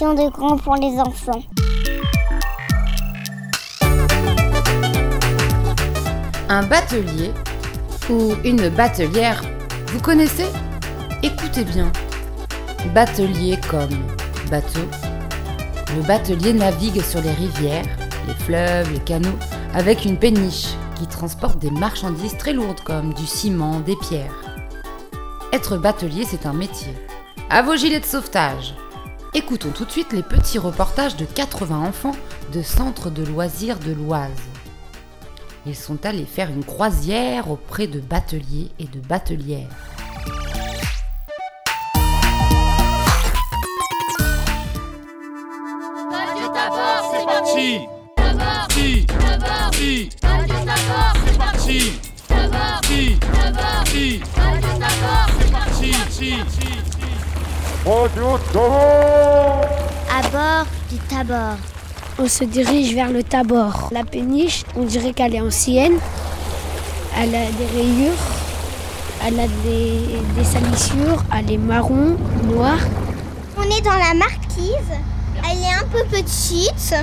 De grands pour les enfants. Un batelier ou une batelière, vous connaissez? Écoutez bien. Batelier comme bateau. Le batelier navigue sur les rivières, les fleuves, les canaux, avec une péniche qui transporte des marchandises très lourdes comme du ciment, des pierres. Être batelier, c'est un métier. À vos gilets de sauvetage Écoutons tout de suite les petits reportages de 80 enfants de centre de loisirs de l'Oise. Ils sont allés faire une croisière auprès de bateliers et de batelières. À bord du Tabor. On se dirige vers le Tabor. La péniche, on dirait qu'elle est ancienne. Elle a des rayures, elle a des, des salissures, elle est marron, noire. On est dans la marquise. Elle est un peu petite.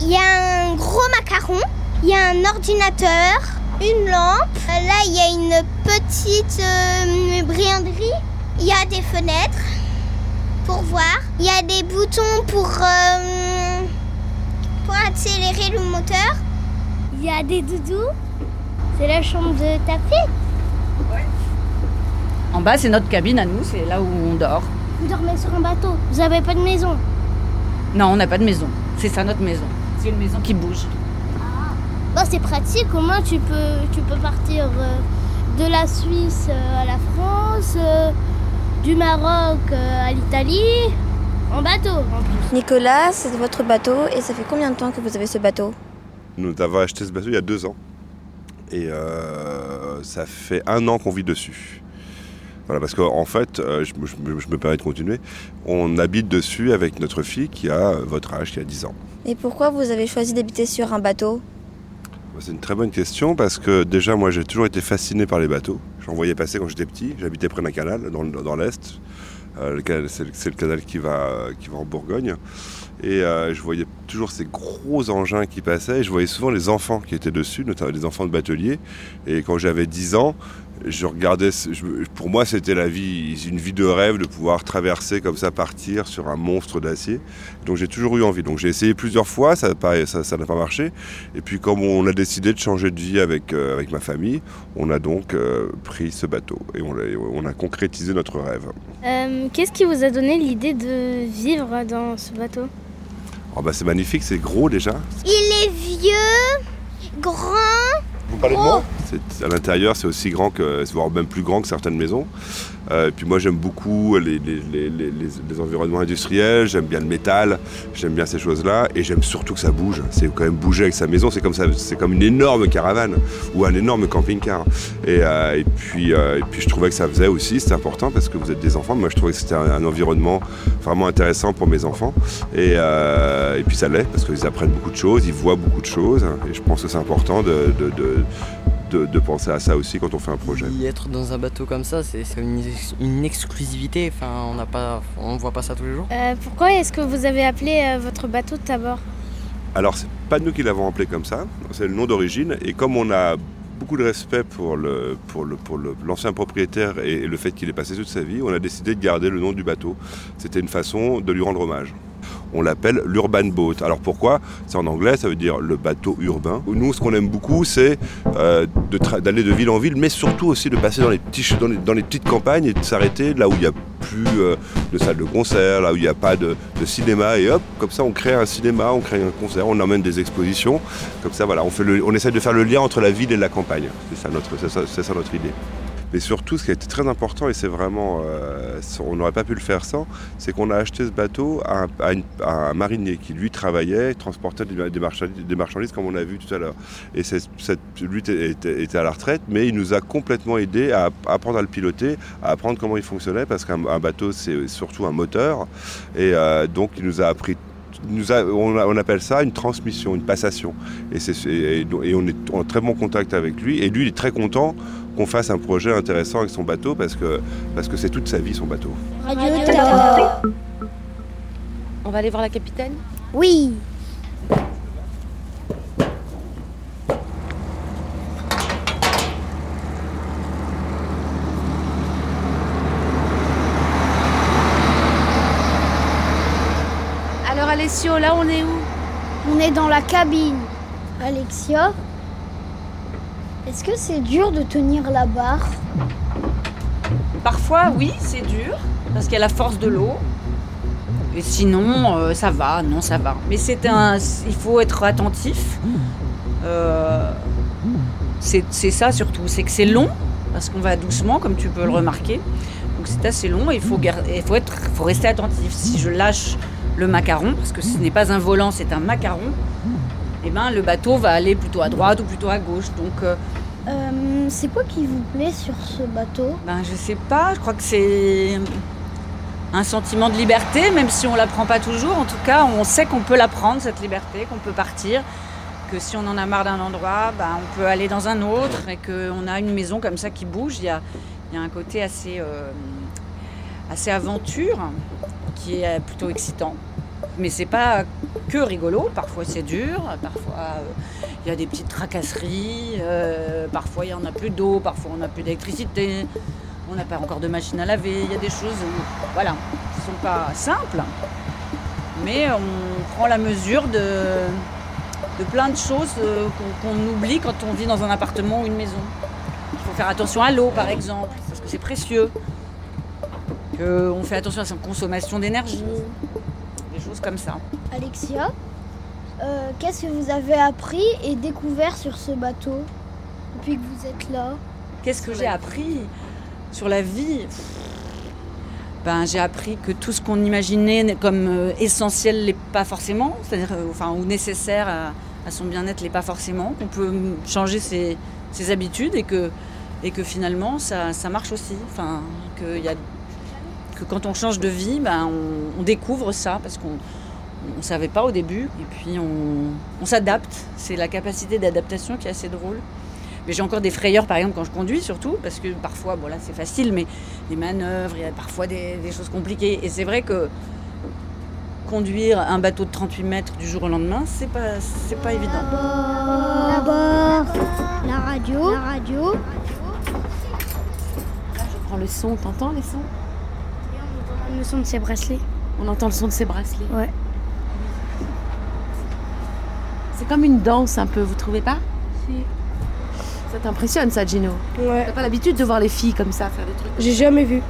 Il y a un gros macaron. Il y a un ordinateur. Une lampe. Là, il y a une petite euh, brillanterie. Il y a des fenêtres pour voir. Il y a des boutons pour, euh, pour accélérer le moteur. Il y a des doudous. C'est la chambre de ta fille. En bas, c'est notre cabine à nous, c'est là où on dort. Vous dormez sur un bateau. Vous n'avez pas de maison. Non, on n'a pas de maison. C'est ça notre maison. C'est une maison qui bouge. Bah, c'est pratique, au moins tu peux, tu peux partir euh, de la Suisse euh, à la France, euh, du Maroc euh, à l'Italie, en bateau en plus. Nicolas, c'est votre bateau et ça fait combien de temps que vous avez ce bateau? Nous avons acheté ce bateau il y a deux ans. Et euh, ça fait un an qu'on vit dessus. Voilà, parce qu'en en fait, euh, je, me- je me- je me permets de continuer, on habite dessus avec notre fille qui a votre âge, qui a 10 ans. Et pourquoi vous avez choisi d'habiter sur un bateau? C'est une très bonne question parce que déjà, moi, j'ai toujours été fasciné par les bateaux. J'en voyais passer quand j'étais petit. J'habitais près d'un canal dans, dans l'Est. Euh, c'est, le- canal qui va, qui va en Bourgogne. Et euh, je voyais toujours ces gros engins qui passaient. Et je voyais souvent les enfants qui étaient dessus, notamment les enfants de batelier. Et quand j'avais 10 ans, je regardais. je pour moi, c'était la vie, une vie de rêve de pouvoir traverser comme ça, partir sur un monstre d'acier. Donc j'ai toujours eu envie. Donc j'ai essayé plusieurs fois, ça n'a pas, ça, ça n'a pas marché. Et puis comme on a décidé de changer de vie avec, euh, avec ma famille, on a donc euh, pris ce bateau et on, a concrétisé notre rêve. Euh, Qu'est-ce qui vous a donné l'idée de vivre dans ce bateau? Oh bah c'est magnifique, c'est gros déjà. Il est vieux, grand. Vous parlez de moi? À l'intérieur, c'est aussi grand que, voire même plus grand que certaines maisons. Euh, et puis moi, j'aime beaucoup les, environnements industriels, j'aime bien le métal, j'aime bien ces choses-là, et j'aime surtout que ça bouge. C'est quand même bouger avec sa maison, c'est comme ça, c'est comme une énorme caravane ou un énorme camping-car. Et, euh, puis, euh, et puis je trouvais que ça faisait aussi, c'est important parce que vous êtes des enfants. Moi, je trouvais que c'était un, environnement vraiment intéressant pour mes enfants. Et, puis ça l'est parce qu'ils apprennent beaucoup de choses, ils voient beaucoup de choses, et je pense que c'est important de, de, de penser à ça aussi quand on fait un projet. Y être dans un bateau comme ça, c'est une, ex- une exclusivité. Enfin, on n'a pas, on voit pas ça tous les jours. Euh, Pourquoi est-ce que vous avez appelé euh, votre bateau Tabor? Alors, c'est pas nous qui l'avons appelé comme ça, c'est le nom d'origine. Et comme on a beaucoup de respect pour le pour le pour le- l'ancien propriétaire et, et le fait qu'il ait passé toute sa vie, on a décidé de garder le nom du bateau. C'était une façon de lui rendre hommage. On l'appelle l'urban boat. Alors pourquoi? C'est en anglais, ça veut dire le bateau urbain. Nous, ce qu'on aime beaucoup, c'est euh, d'aller de ville en ville, mais surtout aussi de passer dans les, petites campagnes et de s'arrêter là où il n'y a plus euh, de salle de concert, là où il n'y a pas de, cinéma. Et hop, comme ça, on crée un cinéma, on crée un concert, on emmène des expositions. Comme ça, voilà, on, essaie de faire le lien entre la ville et la campagne. C'est ça notre idée. Mais surtout, ce qui a été très important, et c'est vraiment, euh, on n'aurait pas pu le faire sans, c'est qu'on a acheté ce bateau à un, marinier qui lui travaillait, transportait des, marchandises, comme on a vu tout à l'heure. Et lui était, à la retraite, mais il nous a complètement aidé à apprendre à le piloter, à apprendre comment il fonctionnait, parce qu'un un bateau c'est surtout un moteur, et euh, donc il nous a appris. nous on, appelle ça une transmission, une passation. Et- et on est en très bon contact avec lui. Et lui, il est très content qu'on fasse un projet intéressant avec son bateau parce que parce que c'est toute sa vie son bateau. On va aller voir la capitaine? Oui. Alors Alessio, là on est où? On est dans la cabine. Alexia, est-ce que c'est dur de tenir la barre? Parfois, oui, c'est dur, parce qu'il y a la force de l'eau. Et sinon, euh, ça va, non, ça va. Mais c'est un, il faut être attentif. Euh, c'est ça surtout, c'est que c'est long, parce qu'on va doucement, comme tu peux le remarquer. Donc c'est assez long il faut rester attentif. Si je lâche le macaron, parce que ce n'est pas un volant, c'est un macaron, eh ben, le bateau va aller plutôt à droite ou plutôt à gauche. Donc euh, Euh, C'est quoi qui vous plaît sur ce bateau? Ben, je sais pas, je crois que c'est un sentiment de liberté, même si on la prend pas toujours. En tout cas, on sait qu'on peut la prendre, cette liberté, qu'on peut partir, que si on en a marre d'un endroit, ben, on peut aller dans un autre, et qu'on a une maison comme ça qui bouge. Il y a, il y a un côté assez, euh, assez aventure qui est plutôt excitant. Mais c'est pas que rigolo, parfois c'est dur, parfois euh, il y a des petites tracasseries, euh, parfois il y en a plus d'eau, parfois on n'a plus d'électricité, on n'a pas encore de machine à laver, il y a des choses voilà, qui sont pas simples, mais on prend la mesure de, de plein de choses euh, qu'on qu'on oublie quand on vit dans un appartement ou une maison. Il faut faire attention à l'eau par exemple, parce que c'est précieux. On fait attention à sa consommation d'énergie, choses comme ça. Alexia, euh, qu'est-ce que vous avez appris et découvert sur ce bateau depuis que vous êtes là? Qu'est-ce que j'ai appris sur la vie? Ben, J'ai appris que tout ce qu'on imaginait comme euh, essentiel l'est pas forcément, c'est-à-dire euh, enfin, ou nécessaire à, à son bien-être l'est pas forcément, qu'on peut mm, changer ses, ses habitudes et que, et que finalement ça, ça marche aussi. Enfin, que, y a, que quand on change de vie, ben, on, on découvre ça parce qu'on on ne savait pas au début et puis on, on s'adapte. C'est la capacité d'adaptation qui est assez drôle. Mais j'ai encore des frayeurs, par exemple, quand je conduis, surtout, parce que parfois, bon là, c'est facile, mais les manœuvres, il y a parfois des, des choses compliquées. Et c'est vrai que conduire un bateau de 38 mètres du jour au lendemain, c'est pas, c'est pas évident. D'abord, la radio. La radio. Je prends le son, t'entends les sons? Le son de ses bracelets. On entend le son de ses bracelets. Ouais. C'est comme une danse un peu, vous trouvez pas? Si. Ça t'impressionne ça, Gino? Ouais. T'as pas l'habitude de voir les filles comme ça faire des trucs J'ai jamais vu.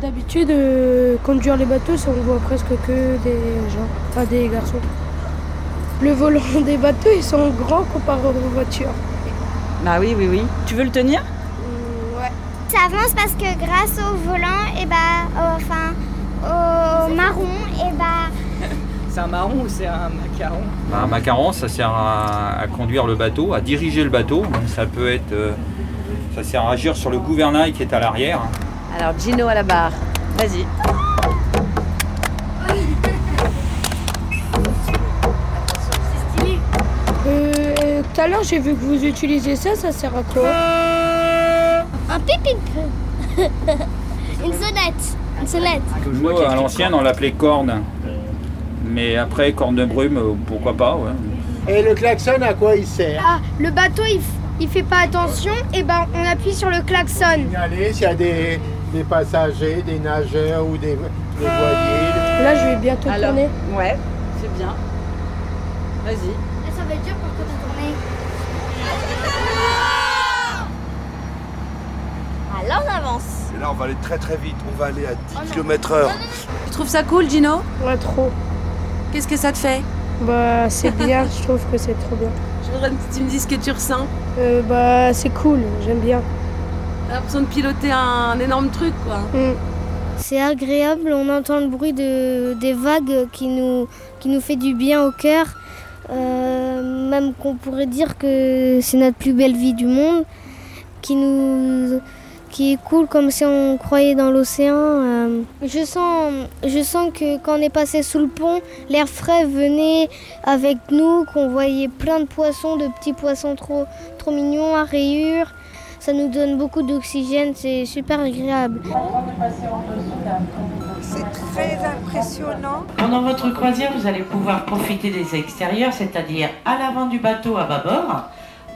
D'habitude, euh, conduire les bateaux, ça, on voit presque que des gens, pas des garçons. Le volant des bateaux, ils sont grands comparé aux voitures. Bah oui, oui, oui. Tu veux le tenir? Ça avance parce que grâce au volant, et bah, au- enfin, au marron, et bah, C'est un marron ou c'est un macaron Bah, un macaron, ça sert à, à conduire le bateau, à diriger le bateau. Donc ça peut être, euh, ça sert à agir sur le gouvernail qui est à l'arrière. Alors, Gino à la barre. Vas-y. Euh, tout à l'heure, j'ai vu que vous utilisiez ça, ça sert à quoi? Pipip. Une sonnette. Une sonnette. Nous, à l'ancienne, on l'appelait corne. Mais après, corne de brume, pourquoi pas, ouais. Et le klaxon, à quoi il sert? Ah, le bateau, il, il fait pas attention, et ben on appuie sur le klaxon. Signaler s'il y a des, des passagers, des nageurs ou des, des voiliers. Là, je vais bientôt Alors, tourner. ouais, c'est bien. Vas-y. Ça va être dur pour toi de tourner. Ah, là, on avance. Et là, on va aller très très vite. On va aller à 10 km heure. Tu trouves ça cool, Gino Ouais, trop. Qu'est-ce que ça te fait Bah, c'est bien, je trouve que c'est trop bien. Je voudrais que tu me dises ce que tu ressens. Euh, bah, c'est cool, j'aime bien. a l'impression de piloter un, énorme truc, quoi. Mm. C'est agréable, on entend le bruit de, des vagues qui nous, qui nous fait du bien au cœur. Euh, même qu'on pourrait dire que c'est notre plus belle vie du monde, qui nous qui est cool comme si on croyait dans l'océan. Euh. je, sens, je sens que quand on est passé sous le pont, l'air frais venait avec nous, qu'on voyait plein de poissons, de petits poissons trop, trop mignons à rayures. Ça nous donne beaucoup d'oxygène, c'est super agréable. C'est très impressionnant. Pendant votre croisière, vous allez pouvoir profiter des extérieurs, c'est-à-dire à l'avant du bateau à bâbord,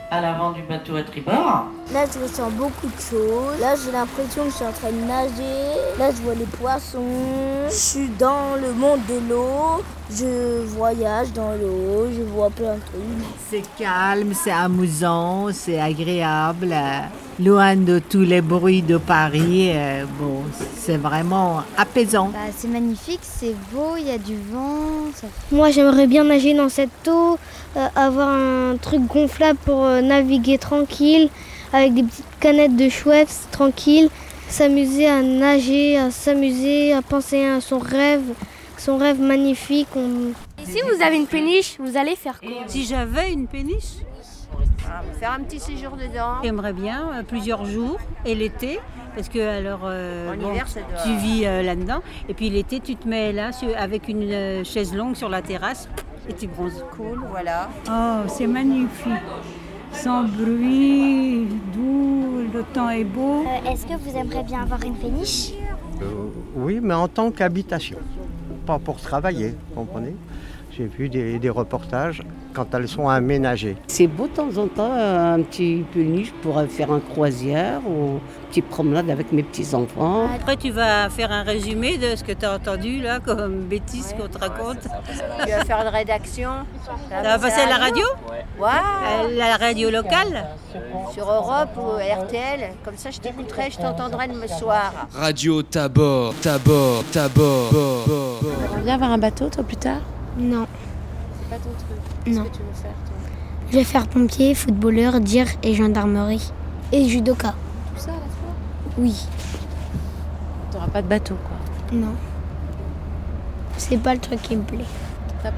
à l'avant du bateau à tribord. Là, je ressens beaucoup de choses. Là, j'ai l'impression que je suis en train de nager. Là, je vois les poissons. Je suis dans le monde de l'eau. Je voyage dans l'eau. Je vois plein de trucs. C'est calme, c'est amusant, c'est agréable. Loin de tous les bruits de Paris. Euh, bon, c'est vraiment apaisant. Bah, c'est magnifique, c'est beau, il y a du vent. Moi, j'aimerais bien nager dans cette eau, euh, avoir un truc gonflable pour euh, naviguer tranquille avec des petites canettes de chouettes, tranquille, s'amuser à nager, à s'amuser, à penser à son rêve, son rêve magnifique. si vous avez une péniche, vous allez faire quoi Si j'avais une péniche ah, Faire un petit séjour dedans. J'aimerais bien euh, plusieurs jours et l'été. Parce que alors euh, tu vis euh, là-dedans et puis l'été tu te mets là avec une chaise longue sur la terrasse et tu bronzes. Cool, voilà. Oh, c'est magnifique sans bruit, doux, le temps est beau. Euh, est-ce que vous aimeriez bien avoir une péniche? Euh, Oui, mais en tant qu'habitation, pas pour travailler, comprenez? J'ai vu des, reportages quand elles sont aménagées. C'est beau de temps en temps, un petit péniche pour faire un croisière ou petite promenade avec mes petits-enfants. Après, tu vas faire un résumé de ce que tu as entendu là, comme bêtises qu'on te raconte. Tu vas faire une rédaction. Ça va passer à la radio Ouais. Euh, la radio locale Sur Europe ou RTL. Comme ça, je t'écouterai, je t'entendrai le soir. Radio Tabor, Tabor, Tabor. Tu veux bien avoir un bateau, toi, plus tard Non. C'est pas ton truc. Qu'est-ce que tu veux faire, toi Je vais faire pompier, footballeur, dire et gendarmerie. Et judoka. Tout ça, à la fois Oui. T'auras pas de bateau, quoi Non. C'est pas le truc qui me plaît.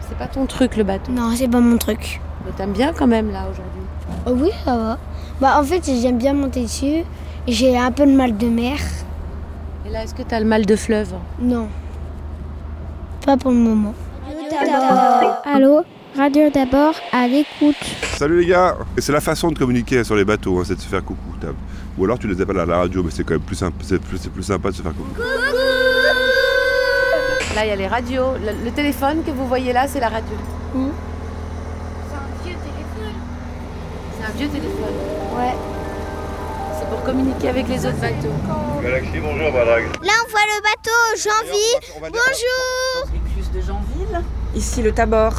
C'est pas ton truc, le bateau Non, c'est pas mon truc. Mais t'aimes bien quand même, là, aujourd'hui oh Oui, ça va. Bah, en fait, j'aime bien monter dessus. J'ai un peu de mal de mer. Et là, est-ce que t'as le mal de fleuve? Non. Pas pour le moment. Allô Radio d'abord, à l'écoute. Salut les gars C'est la façon de communiquer sur les bateaux, hein, c'est de se faire coucou. Ou alors tu les appelles à la radio, mais c'est quand même plus, sympa, c'est plus, plus sympa de se faire coucou. Là, il y a les radios. Le, téléphone que vous voyez là, c'est la radio. C'est un vieux téléphone. C'est un vieux téléphone. Ouais. C'est pour communiquer avec les autres bateaux. Galaxy, bonjour. Là, on voit le bateau Janville. Bonjour. De. Ici le Tabor.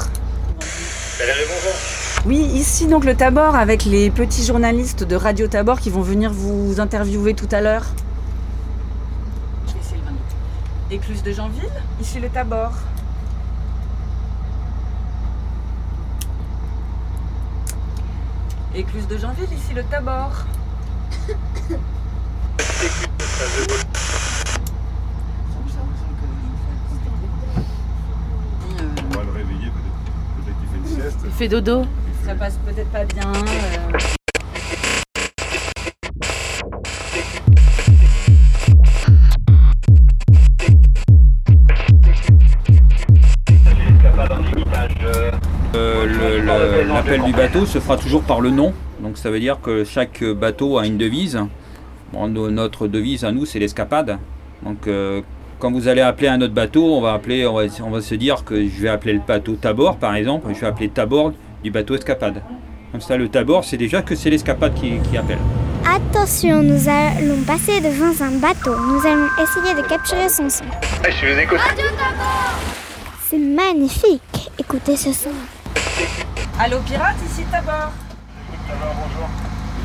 Oui, ici donc le Tabor avec les petits journalistes de Radio Tabor qui vont venir vous interviewer tout à l'heure. Écluse de Janville, ici le Tabor. Écluse de Janville, ici le Tabor. On va le réveiller, peut-être qu'il fait une sieste. Il fait dodo. Ça passe peut-être pas bien. euh. Euh, L'appel du bateau se fera toujours par le nom. Donc ça veut dire que chaque bateau a une devise. Bon, no- notre devise à nous, c'est l'escapade. Donc euh, quand vous allez appeler un autre bateau, on va, appeler, on, va, on va se dire que je vais appeler le bateau Tabor par exemple. Je vais appeler Tabor du bateau escapade. Comme ça, le Tabor, c'est déjà que c'est l'escapade qui, qui appelle. Attention, nous allons passer devant un bateau. Nous allons essayer de capturer son son. je vous écoute. C'est magnifique. Écoutez ce son. Allô pirate, ici Tabor.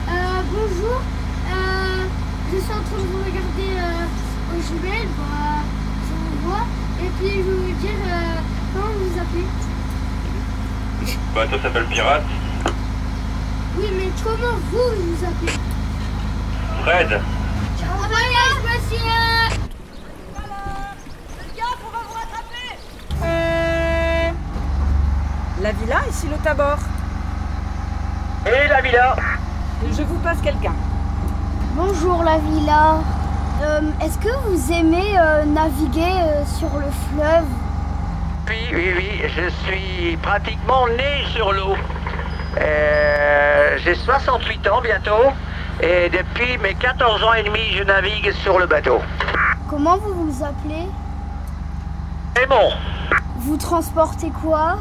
Euh, bonjour. Euh, je suis en train de vous regarder euh, aux jumelles. Bah, vous. Et puis, je vais vous dire euh, comment vous vous appelez? Le bateau s'appelle Pirate. Oui, mais comment vous vous appelez? Fred. monsieur La villa, ici le Tabor. Et la villa Je vous passe quelqu'un. Bonjour la villa. Euh, Est-ce que vous aimez euh, naviguer euh, sur le fleuve? Oui, oui, oui, je suis pratiquement né sur l'eau. J'ai 68 ans bientôt. Et depuis mes 14 ans et demi, je navigue sur le bateau. Comment vous vous appelez? Bon, Vous transportez quoi?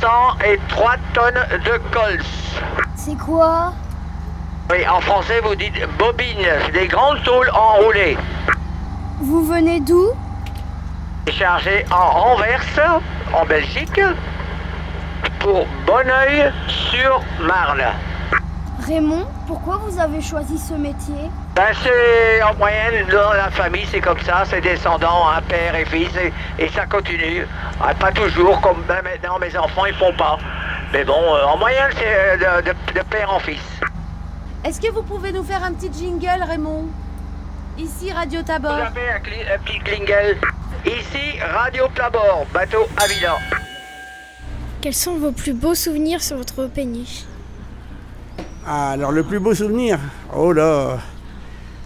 103 tonnes de cols. C'est quoi? Oui, en français, vous dites bobine. Des grandes tôles enroulées. Vous venez d'où? Chargé en Anvers, en Belgique, pour Bonneuil-sur-Marne. Raymond, pourquoi vous avez choisi ce métier? Ben, c'est en moyenne dans la famille, c'est comme ça, c'est descendant, un père et fils, et, et ça continue. Ah, pas toujours, comme ben, maintenant mes enfants ils font pas. Mais bon, euh, en moyenne, c'est euh, de, de- de père en fils. Est-ce que vous pouvez nous faire un petit jingle, Raymond Ici, Radio Tabor. Vous avez un, cli- un petit klingel. Ici, Radio Tabor, bateau à Villa. Quels sont vos plus beaux souvenirs sur votre péniche Ah, alors le plus beau souvenir Oh là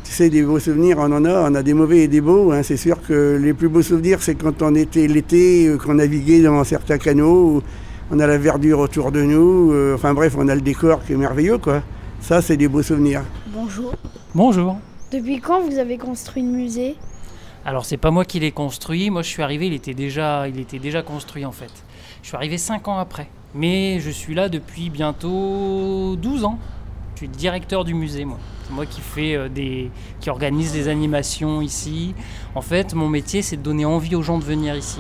Tu sais, des beaux souvenirs, on en a, on a des mauvais et des beaux. hein. C'est sûr que les plus beaux souvenirs, c'est quand on était l'été, euh, qu'on naviguait dans certains canaux, on a la verdure autour de nous. euh, enfin bref, on a le décor qui est merveilleux, quoi. Ça, c'est des beaux souvenirs. Bonjour. Bonjour. Depuis quand vous avez construit le musée? Alors c'est pas moi qui l'ai construit, moi je suis arrivé, il était déjà, il était déjà construit en fait. Je suis arrivé 5 ans après. Mais je suis là depuis bientôt 12 ans. Je suis directeur du musée moi. C'est moi qui fais euh, des qui organise des animations ici. En fait, mon métier c'est de donner envie aux gens de venir ici.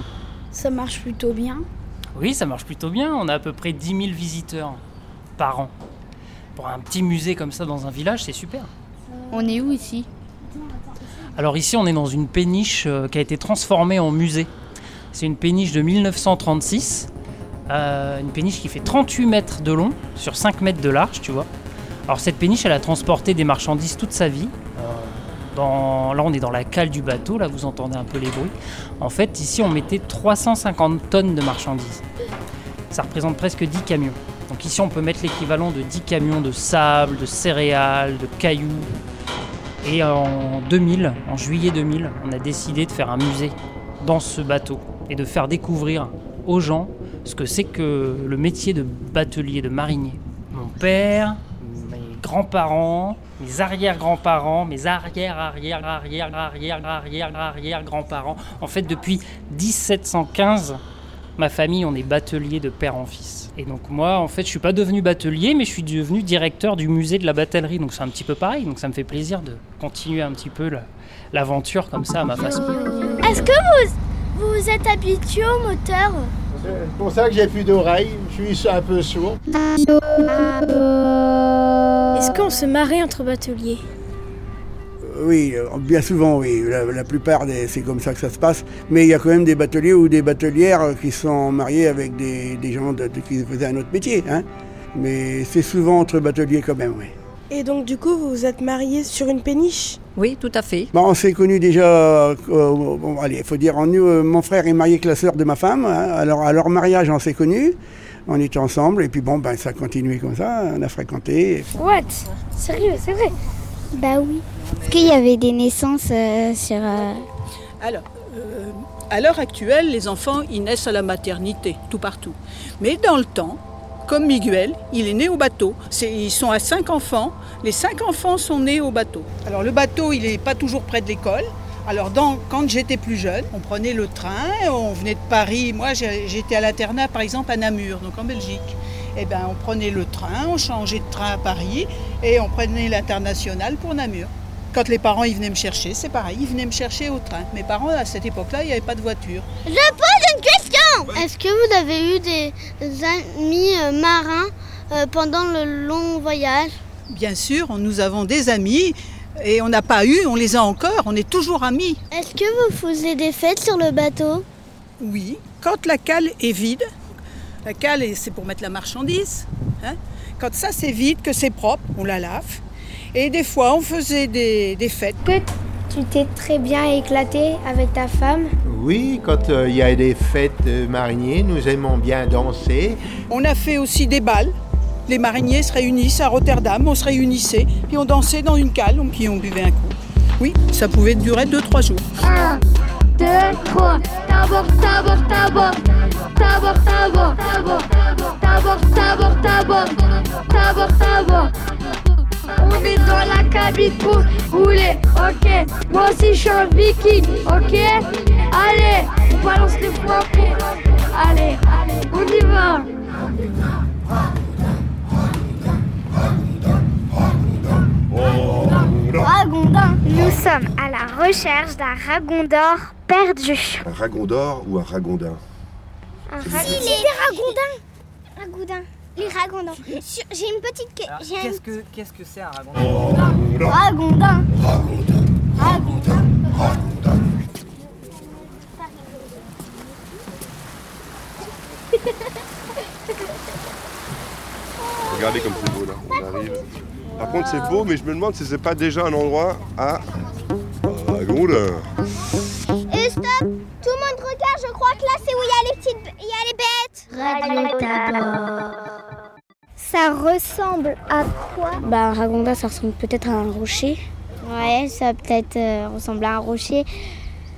Ça marche plutôt bien? Oui, ça marche plutôt bien, on a à peu près 10 000 visiteurs par an. Pour un petit musée comme ça dans un village, c'est super. On est où ici? Alors ici, on est dans une péniche euh, qui a été transformée en musée. C'est une péniche de 1936, euh, une péniche qui fait 38 mètres de long sur 5 mètres de large, tu vois. Alors cette péniche, elle a transporté des marchandises toute sa vie. Euh, dans- là, on est dans la cale du bateau, là, vous entendez un peu les bruits. En fait, ici, on mettait 350 tonnes de marchandises. Ça représente presque 10 camions. Donc ici, on peut mettre l'équivalent de 10 camions de sable, de céréales, de cailloux. Et en 2000, en juillet 2000, on a décidé de faire un musée dans ce bateau et de faire découvrir aux gens ce que c'est que le métier de batelier, de marinier. Mon père, mes grands-parents, mes arrière-grands-parents, mes arrière-arrière-arrière-arrière-arrière-arrière-grands-parents. En fait, depuis 1715, ma famille, on est batelier de père en fils. Et donc moi, en fait, je suis pas devenu batelier, mais je suis devenu directeur du musée de la batellerie. Donc c'est un petit peu pareil. Donc ça me fait plaisir de continuer un petit peu la- l'aventure comme ça à ma façon. Est-ce que vous vous vous êtes habitué au moteur? C'est pour ça que j'ai plus d'oreilles, je suis un peu sourd. Est-ce qu'on se marie entre bateliers? Oui, bien souvent, oui. La, la plupart, des- c'est comme ça que ça se passe. Mais il y a quand même des bateliers ou des batelières qui sont mariés avec des, des gens de- de- qui faisaient un autre métier. hein. Mais c'est souvent entre bateliers quand même, oui. Et donc du coup, vous vous êtes mariés sur une péniche? Oui, tout à fait. Bon, on s'est connus déjà, euh, bon, allez, il faut dire, euh, mon frère est marié avec la sœur de ma femme. hein. alors, à leur mariage, on s'est connus. On était ensemble et puis bon, ben, ça a continué comme ça. On a fréquenté. What? Sérieux, c'est vrai? Bah oui. Qu'il y avait des naissances euh, sur... euh, Alors, euh, à l'heure actuelle, les enfants, ils naissent à la maternité, tout partout. Mais dans le temps, comme Miguel, il est né au bateau. Ils sont à cinq enfants. Les cinq enfants sont nés au bateau. Alors le bateau, il n'est pas toujours près de l'école. Alors quand j'étais plus jeune, on prenait le train, on venait de Paris. Moi, j'étais à l'internat, par exemple, à Namur, donc en Belgique. Eh ben, on prenait le train, on changeait de train à Paris et on prenait l'international pour Namur. Quand les parents ils venaient me chercher, c'est pareil, ils venaient me chercher au train. Mes parents, à cette époque-là, il n'y avait pas de voiture. Je pose une question Est-ce que vous avez eu des amis euh, marins euh, pendant le long voyage? Bien sûr, nous avons des amis et on n'a pas eu, on les a encore, on est toujours amis. Est-ce que vous faisiez des fêtes sur le bateau? Oui, quand la cale est vide, la cale est- c'est pour mettre la marchandise, hein. quand ça c'est vide, que c'est propre, on la lave. Et des fois on faisait des, des fêtes. Tu t'es très bien éclaté avec ta femme Oui, quand euh, il y a des fêtes euh, mariniers, nous aimons bien danser. On a fait aussi des balles. Les mariniers se réunissent à Rotterdam, on se réunissait, puis on dansait dans une cale, puis on buvait un coup. Oui, ça pouvait durer 2-3 jours. 1, 2, 3. Tabord, tabord, tabord. Tabord, tabord, tabord. Tabord, tabord, tabord. Tabord, tabord. On est dans la cabine pour rouler, ok. Moi aussi je suis un viking, ok. Allez, on balance les points. Allez, on y va. Ragondin. Nous sommes à la recherche d'un ragondor perdu. Un ragondor ou un ragondin? Un ragondin. Si, les ragondins. Ragondins. Les ragondins. J'ai une petite. Qu'est-ce que qu'est-ce que c'est un ragondin? Ragondin. Regardez comme c'est beau là, on arrive. Par contre c'est beau, mais je me demande si c'est pas déjà un endroit à ragondin. Euh, stop Tout le monde regarde, je crois que là c'est où il y a les petites. Il y a les bêtes. Radio Tabor. Ça ressemble à quoi? Bah, un ragondin, ça ressemble peut-être à un rocher. Ouais, ça peut-être euh, ressembler à un rocher.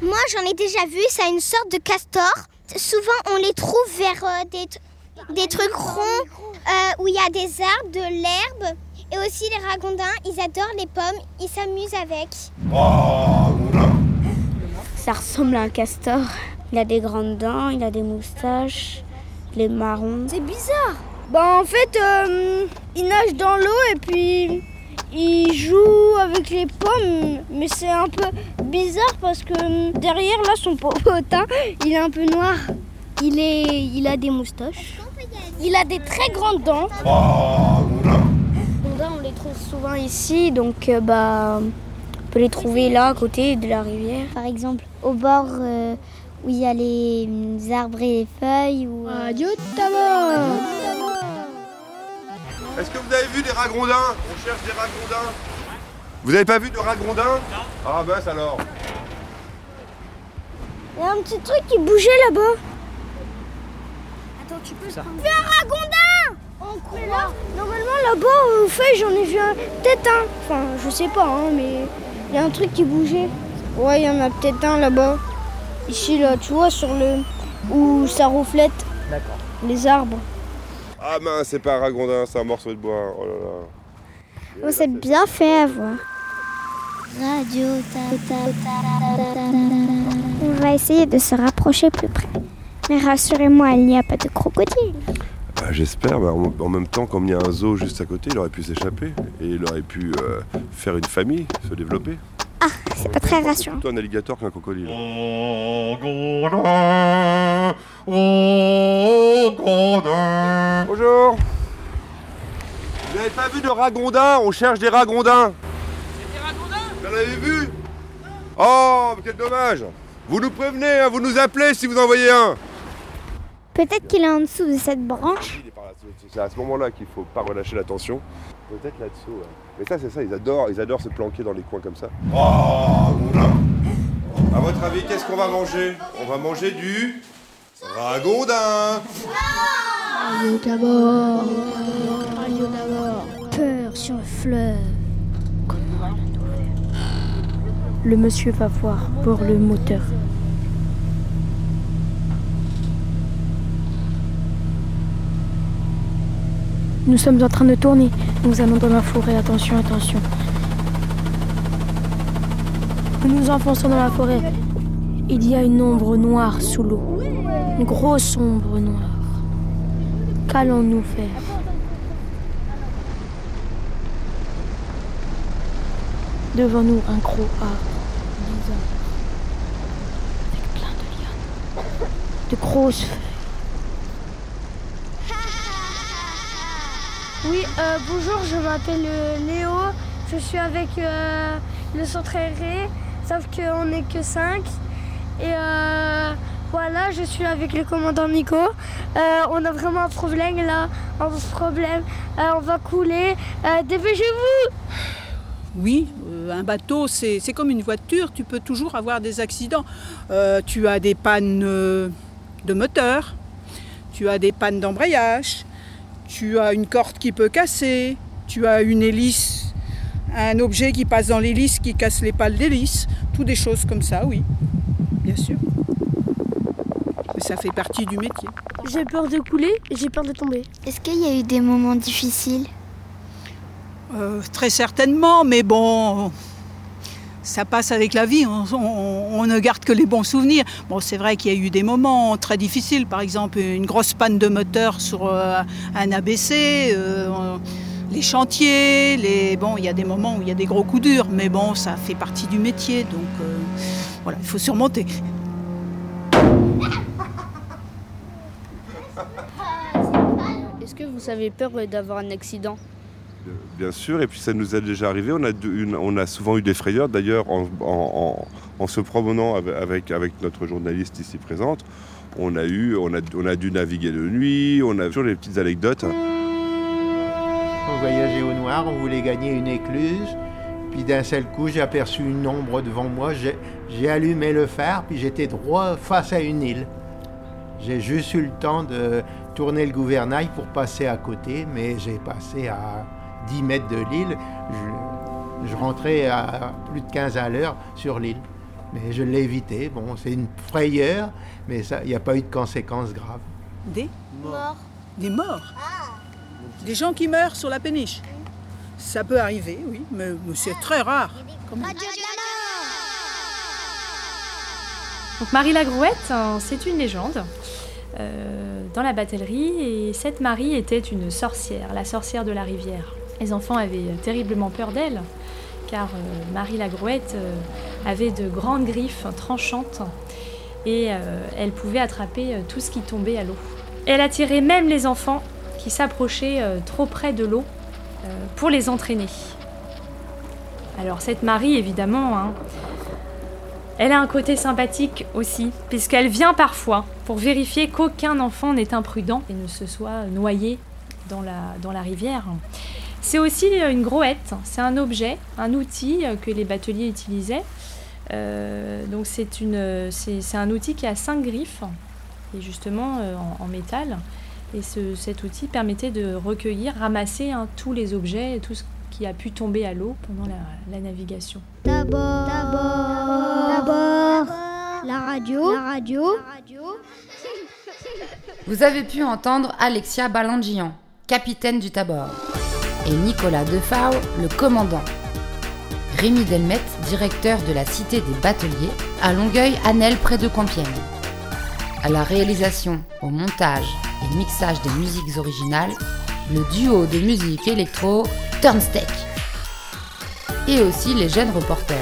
Moi, j'en ai déjà vu, ça a une sorte de castor. Souvent, on les trouve vers euh, des, des trucs ronds euh, où il y a des arbres, de l'herbe. Et aussi, les ragondins, ils adorent les pommes, ils s'amusent avec. Ça ressemble à un castor. Il a des grandes dents, il a des moustaches, il est marron. C'est bizarre. Bah en fait, euh, il nage dans l'eau et puis il joue avec les pommes. Mais c'est un peu bizarre parce que derrière là, son popotin, il est un peu noir. Il, est, il a des moustaches. Il a des très grandes dents. On les trouve souvent ici, donc euh, bah, on peut les trouver là, à côté de la rivière. Par exemple, au bord euh, où il y a les arbres et les feuilles. Ou, euh, Radio Tabor Est-ce que vous avez vu des ragondins? On cherche des ragondins. Vous avez pas vu de ragondins? Ah bah alors. Il y a un petit truc qui bougeait là-bas. Attends, tu peux Ça. Fais un ragondin On Mais là, normalement là-bas aux feuilles, j'en ai vu un. Peut-être un. Enfin, je sais pas, hein, mais il y a un truc qui bougeait. Ouais, il y en a peut-être un là-bas. Ici, là, tu vois, sur le. où ça reflète D'accord. les arbres. Ah mince, c'est pas un ragondin, c'est un morceau de bois. Oh là là. On s'est bien fait avoir. Radio On va essayer de se rapprocher plus près. Mais rassurez-moi, il n'y a pas de crocodile. Bah, J'espère, mais en, en même temps, comme il y a un zoo juste à côté, il aurait pu s'échapper. Et il aurait pu euh, faire une famille, se développer. Ah, c'est pas très rassurant. Plutôt un alligator qu'un crocodile. Bonjour Vous n'avez pas vu de ragondins? On cherche des ragondins Des ragondins? Vous en avez vu? Oh, quel dommage Vous nous prévenez, hein, vous nous appelez si vous en voyez un Peut-être qu'il est en dessous de cette branche. Il est par là, c'est- C'est à ce moment-là qu'il faut pas relâcher l'attention. Peut-être là-dessous. ouais. Mais ça, c'est ça, ils adorent, ils adorent se planquer dans les coins comme ça. À votre avis, qu'est-ce qu'on va manger? On va manger du ragondin. Radio Tabor. Radio Tabor. Peur sur le fleuve. Le monsieur va voir pour le moteur? Nous sommes en train de tourner. Nous allons dans la forêt. Attention, attention. Nous nous enfonçons dans la forêt. Il y a une ombre noire sous l'eau. Une grosse ombre noire. Qu'allons-nous faire? Devant nous, un gros arbre. Avec plein de lianes. De grosses feuilles. Oui, euh, bonjour, je m'appelle euh, Léo. Je suis avec euh, le centre aéré, sauf qu'on n'est que 5. Et voilà, je suis avec le commandant Nico. On a vraiment un problème là, un problème. On va couler. Dépêchez-vous Oui, un bateau, c'est comme une voiture, tu peux toujours avoir des accidents. Tu as des pannes de moteur, tu as des pannes d'embrayage, tu as une corde qui peut casser, tu as une hélice, un objet qui passe dans l'hélice qui casse les pales d'hélice, tout des choses comme ça, oui, bien sûr. Mais ça fait partie du métier. J'ai peur de couler et j'ai peur de tomber. Est-ce qu'il y a eu des moments difficiles? Euh, très certainement, mais bon, ça passe avec la vie, on, ne garde que les bons souvenirs. Bon, c'est vrai qu'il y a eu des moments très difficiles, par exemple une grosse panne de moteur sur euh, un ABC, euh, les chantiers, les... bon, il y a des moments où il y a des gros coups durs, mais bon, ça fait partie du métier, donc euh, voilà, il faut surmonter. Est-ce que vous avez peur d'avoir un accident? Bien sûr, et puis ça nous est déjà arrivé. On a, souvent eu des frayeurs. D'ailleurs, en, se promenant avec, notre journaliste ici présente, on a, on, a, dû naviguer de nuit, on a toujours des petites anecdotes. On voyageait au noir, on voulait gagner une écluse. Puis d'un seul coup, j'ai aperçu une ombre devant moi. J'ai allumé le phare, puis j'étais droit face à une île. J'ai juste eu le temps de tourner le gouvernail pour passer à côté, mais j'ai passé à 10 mètres de l'île. Je, je rentrais à plus de 15 à l'heure sur l'île. Mais je l'ai évité. Bon, c'est une frayeur, mais ça- il n'y a pas eu de conséquences graves. Des Des morts Des gens qui meurent sur la péniche Ça peut arriver, oui, mais, mais c'est très rare. Comme- Donc Marie Lagrouette, hein, c'est une légende euh, dans la batellerie et cette Marie était une sorcière, la sorcière de la rivière. Les enfants avaient terriblement peur d'elle car euh, Marie Lagrouette euh, avait de grandes griffes tranchantes et euh, elle pouvait attraper euh, tout ce qui tombait à l'eau. Elle attirait même les enfants qui s'approchaient euh, trop près de l'eau euh, pour les entraîner. Alors cette Marie, évidemment, hein, elle a un côté sympathique aussi, puisqu'elle vient parfois pour vérifier qu'aucun enfant n'est imprudent et ne se soit noyé la, dans la rivière. C'est aussi une groette, c'est un objet, un outil euh, que les bateliers utilisaient. Euh, donc c'est une- c'est c'est un outil qui a cinq griffes, et justement euh, en, en métal. Et ce- cet outil permettait de recueillir, ramasser hein, tous les objets, tout ce qui a pu tomber à l'eau pendant la, la navigation. D'abord, d'abord, la radio, la radio. Vous avez pu entendre Alexia Balangian, capitaine du Tabor, et Nicolas Defao, le commandant. Rémi Delmet, directeur de la Cité des Bateliers, à Longueuil-Annel près de Compiègne. À la réalisation, au montage et mixage des musiques originales, le duo de musique électro Turnstech. Et aussi les jeunes reporters,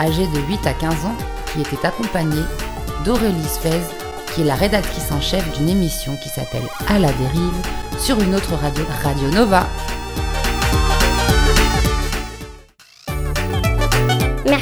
âgés de 8 à 15 ans, qui étaient accompagnés d'Aurélie Sfez, qui est la rédactrice en chef d'une émission qui s'appelle À la dérive sur une autre radio, Radio Nova.